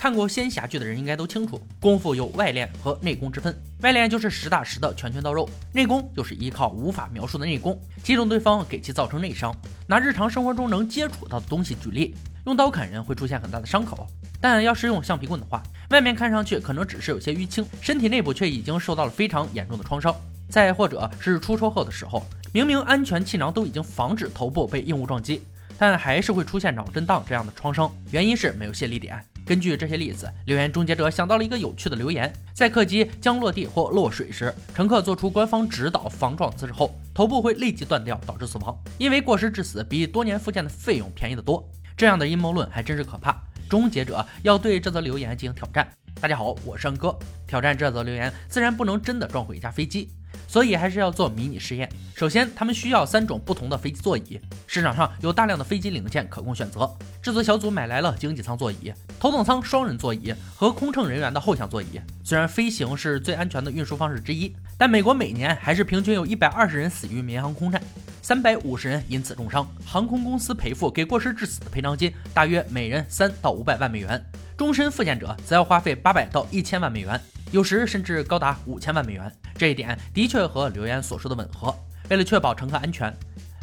看过仙侠剧的人应该都清楚，功夫有外练和内功之分。外练就是实打实的拳拳到肉，内功就是依靠无法描述的内功，击中对方，给其造成内伤。拿日常生活中能接触到的东西举例，用刀砍人会出现很大的伤口，但要是用橡皮棍的话，外面看上去可能只是有些淤青，身体内部却已经受到了非常严重的创伤。再或者是出车祸的时候，明明安全气囊都已经防止头部被硬物撞击，但还是会出现脑震荡这样的创伤，原因是没有泄力点。根据这些例子，留言终结者想到了一个有趣的留言：在客机将落地或落水时，乘客做出官方指导防撞姿势后，头部会立即断掉，导致死亡。因为过失致死比多年复健的费用便宜得多。这样的阴谋论还真是可怕。终结者要对这则留言进行挑战。大家好，我是安哥。挑战这则留言，自然不能真的撞毁一架飞机。所以还是要做迷你试验。首先，他们需要三种不同的飞机座椅。市场上有大量的飞机零件可供选择。制作小组买来了经济舱座椅、头等舱双人座椅和空乘人员的后向座椅。虽然飞行是最安全的运输方式之一，但美国每年还是平均有一百二十人死于民航空难，三百五十人因此重伤。航空公司赔付给过失致死的赔偿金大约每人三到五百万美元，终身复健者则要花费八百到一千万美元。有时甚至高达五千万美元，这一点的确和留言所说的吻合。为了确保乘客安全，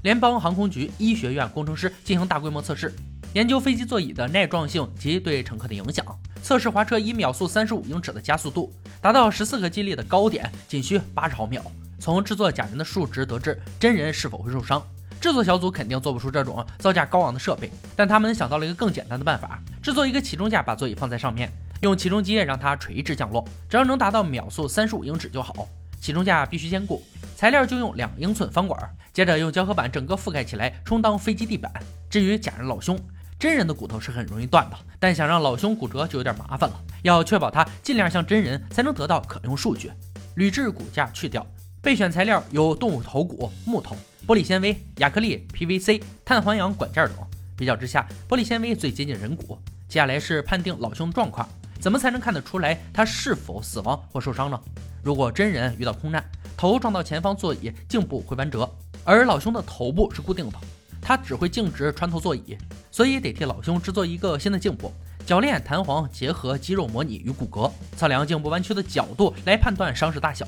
联邦航空局医学院工程师进行大规模测试，研究飞机座椅的耐撞性及对乘客的影响。测试滑车以秒速三十五英尺的加速度，达到十四个激励的高点，仅需八十毫秒。从制作假人的数值得知，真人是否会受伤。制作小组肯定做不出这种造价高昂的设备，但他们想到了一个更简单的办法：制作一个起重架，把座椅放在上面。用起重机让它垂直降落，只要能达到秒速三十五英尺就好。起重架必须坚固，材料就用两英寸方管，接着用胶合板整个覆盖起来，充当飞机地板。至于假人老兄，真人的骨头是很容易断的，但想让老兄骨折就有点麻烦了。要确保它尽量像真人，才能得到可用数据。铝制骨架去掉，备选材料有动物头骨、木头、玻璃纤维、亚克力、PVC、碳环氧管件等。比较之下，玻璃纤维最接近人骨。接下来是判定老兄的状况。怎么才能看得出来他是否死亡或受伤呢？如果真人遇到空难，头撞到前方座椅，颈部会弯折，而老兄的头部是固定的，他只会径直穿透座椅，所以得替老兄制作一个新的颈部，铰链、弹簧结合肌肉模拟与骨骼，测量颈部弯曲的角度来判断伤势大小，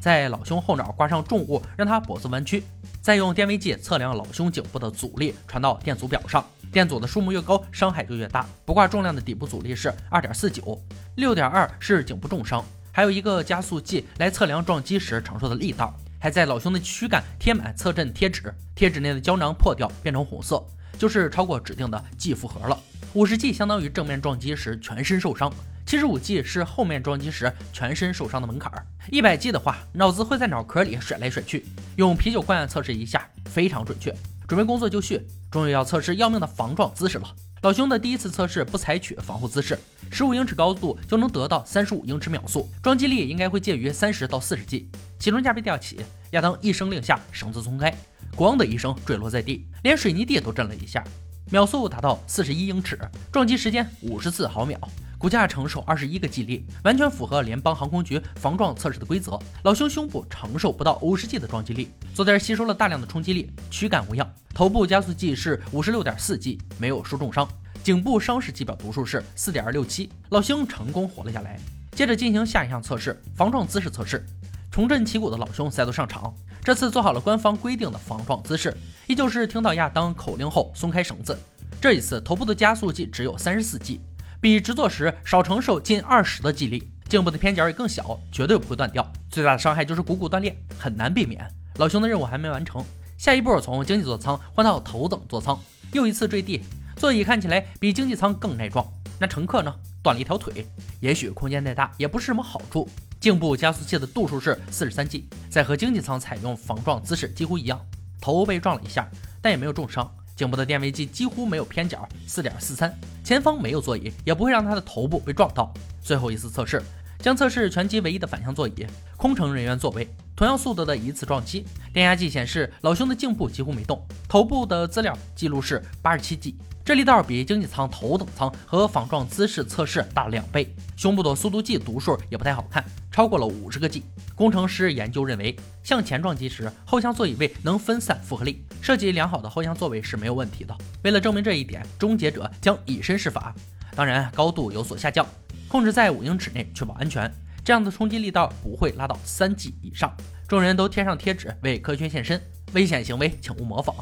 在老兄后脑挂上重物，让他脖子弯曲，再用电位计测量老兄颈部的阻力，传到电阻表上。电阻的数目越高，伤害就越大。不挂重量的底部阻力是二点四九，六点二是颈部重伤。还有一个加速计来测量撞击时承受的力道。还在老兄的躯干贴满测震贴纸，贴纸内的胶囊破掉变成红色，就是超过指定的 G 负荷了。五十 G 相当于正面撞击时全身受伤，七十五 G 是后面撞击时全身受伤的门槛儿。一百 G 的话，脑子会在脑壳里甩来甩去。用啤酒罐测试一下，非常准确。准备工作就绪，终于要测试要命的防撞姿势了。老兄的第一次测试不采取防护姿势，十五英尺高度就能得到三十五英尺秒速，撞击力应该会介于三十到四十 G。起重架被吊起，亚当一声令下，绳子松开，咣的一声坠落在地，连水泥地都震了一下，秒速达到四十一英尺，撞击时间五十四毫秒。骨架承受二十一个 G 力，完全符合联邦航空局防撞测试的规则。老兄胸部承受不到五十 G 的撞击力，坐垫吸收了大量的冲击力，躯干无恙。头部加速计是五十六点四 G，没有受重伤。颈部伤势计表读数是四点六七，老兄成功活了下来。接着进行下一项测试，防撞姿势测试。重振旗鼓的老兄再度上场，这次做好了官方规定的防撞姿势，依旧是听到亚当口令后松开绳子。这一次头部的加速计只有三十四 G。比直坐时少承受近二十的肌力，颈部的偏角也更小，绝对不会断掉。最大的伤害就是股骨断裂，很难避免。老兄的任务还没完成，下一步从经济座舱换到头等座舱，又一次坠地，座椅看起来比经济舱更耐撞。那乘客呢？断了一条腿，也许空间太大也不是什么好处。颈部加速器的度数是四十三 G，在和经济舱采用防撞姿势几乎一样。头被撞了一下，但也没有重伤。颈部的电位计几乎没有偏角，四点四三。前方没有座椅，也不会让他的头部被撞到。最后一次测试将测试全机唯一的反向座椅，空乘人员座位，同样速度的一次撞击。电压计显示老兄的颈部几乎没动，头部的资料记录是八十七 G。这力道比经济舱头等舱和仿撞姿势测试大了两倍，胸部的速度计读数也不太好看，超过了五十个 G。工程师研究认为，向前撞击时，后向座椅位能分散负荷力，设计良好的后向座位是没有问题的。为了证明这一点，终结者将以身试法，当然高度有所下降，控制在五英尺内，确保安全。这样的冲击力道不会拉到三 G 以上。众人都贴上贴纸为科学献身，危险行为请勿模仿。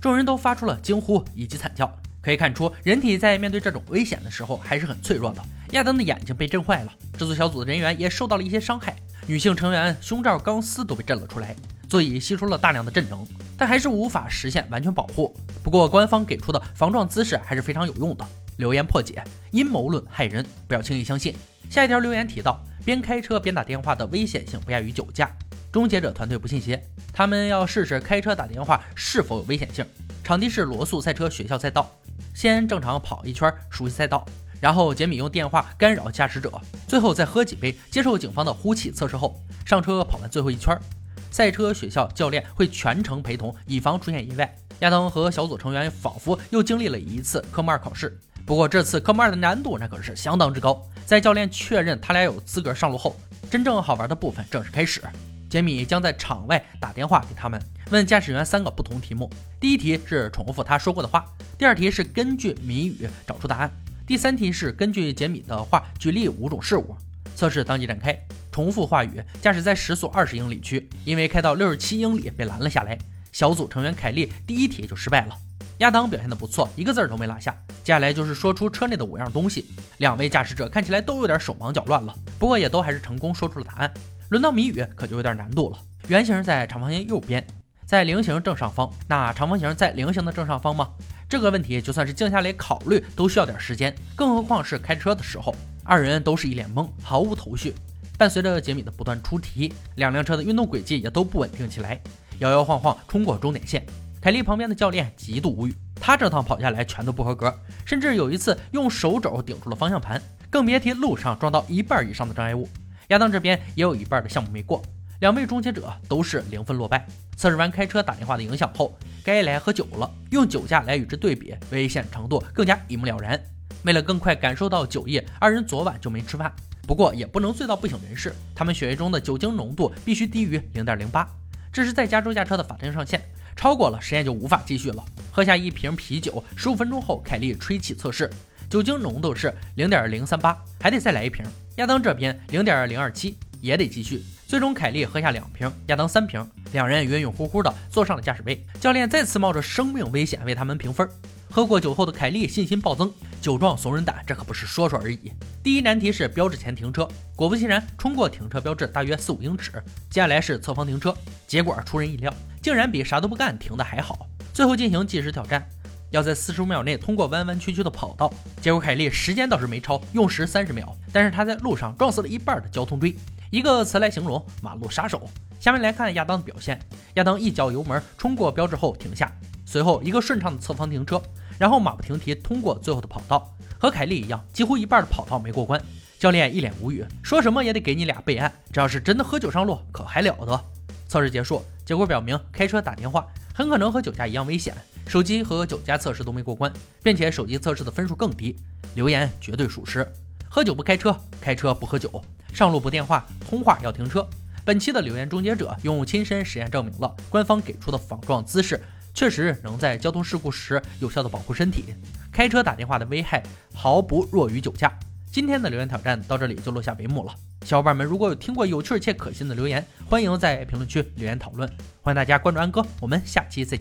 众人都发出了惊呼以及惨叫。可以看出，人体在面对这种危险的时候还是很脆弱的。亚当的眼睛被震坏了，制作小组的人员也受到了一些伤害。女性成员胸罩、钢丝都被震了出来，座椅吸收了大量的震能，但还是无法实现完全保护。不过，官方给出的防撞姿势还是非常有用的。留言破解：阴谋论害人，不要轻易相信。下一条留言提到，边开车边打电话的危险性不亚于酒驾。终结者团队不信邪，他们要试试开车打电话是否有危险性。场地是罗素赛车学校赛道。先正常跑一圈，熟悉赛道，然后杰米用电话干扰驾驶者，最后再喝几杯，接受警方的呼气测试后上车跑完最后一圈。赛车学校教练会全程陪同，以防出现意外。亚当和小组成员仿佛又经历了一次科目二考试，不过这次科目二的难度那可是相当之高。在教练确认他俩有资格上路后，真正好玩的部分正式开始。杰米将在场外打电话给他们，问驾驶员三个不同题目。第一题是重复他说过的话，第二题是根据谜语找出答案，第三题是根据杰米的话举例五种事物。测试当即展开，重复话语，驾驶在时速二十英里区，因为开到六十七英里被拦了下来。小组成员凯利第一题就失败了。亚当表现的不错，一个字儿都没落下。接下来就是说出车内的五样东西，两位驾驶者看起来都有点手忙脚乱了，不过也都还是成功说出了答案。轮到谜语可就有点难度了。圆形在长方形右边，在菱形正上方。那长方形在菱形的正上方吗？这个问题就算是静下来考虑都需要点时间，更何况是开车的时候。二人都是一脸懵，毫无头绪。伴随着杰米的不断出题，两辆车的运动轨迹也都不稳定起来，摇摇晃晃冲过终点线。凯莉旁边的教练极度无语，他这趟跑下来全都不合格，甚至有一次用手肘顶住了方向盘，更别提路上撞到一半以上的障碍物。亚当这边也有一半的项目没过，两位终结者都是零分落败。测试完开车打电话的影响后，该来喝酒了。用酒驾来与之对比，危险程度更加一目了然。为了更快感受到酒意，二人昨晚就没吃饭。不过也不能醉到不省人事，他们血液中的酒精浓度必须低于零点零八，这是在加州驾车的法定上限，超过了实验就无法继续了。喝下一瓶啤酒，十五分钟后，凯利吹气测试。酒精浓度是零点零三八，还得再来一瓶。亚当这边零点零二七，也得继续。最终凯莉喝下两瓶，亚当三瓶，两人晕晕乎乎的坐上了驾驶位。教练再次冒着生命危险为他们评分。喝过酒后的凯莉信心暴增，酒壮怂人胆，这可不是说说而已。第一难题是标志前停车，果不其然，冲过停车标志大约四五英尺。接下来是侧方停车，结果出人意料，竟然比啥都不干停的还好。最后进行计时挑战。要在四十五秒内通过弯弯曲曲的跑道，结果凯利时间倒是没超，用时三十秒，但是他在路上撞死了一半的交通锥，一个词来形容马路杀手。下面来看亚当的表现，亚当一脚油门冲过标志后停下，随后一个顺畅的侧方停车，然后马不停蹄通过最后的跑道，和凯利一样，几乎一半的跑道没过关。教练一脸无语，说什么也得给你俩备案，这要是真的喝酒上路，可还了得？测试结束，结果表明开车打电话很可能和酒驾一样危险。手机和酒驾测试都没过关，并且手机测试的分数更低。留言绝对属实。喝酒不开车，开车不喝酒，上路不电话，通话要停车。本期的留言终结者用亲身实验证明了官方给出的防撞姿势确实能在交通事故时有效的保护身体。开车打电话的危害毫不弱于酒驾。今天的留言挑战到这里就落下帷幕了。小伙伴们如果有听过有趣且可信的留言，欢迎在评论区留言讨论。欢迎大家关注安哥，我们下期再见。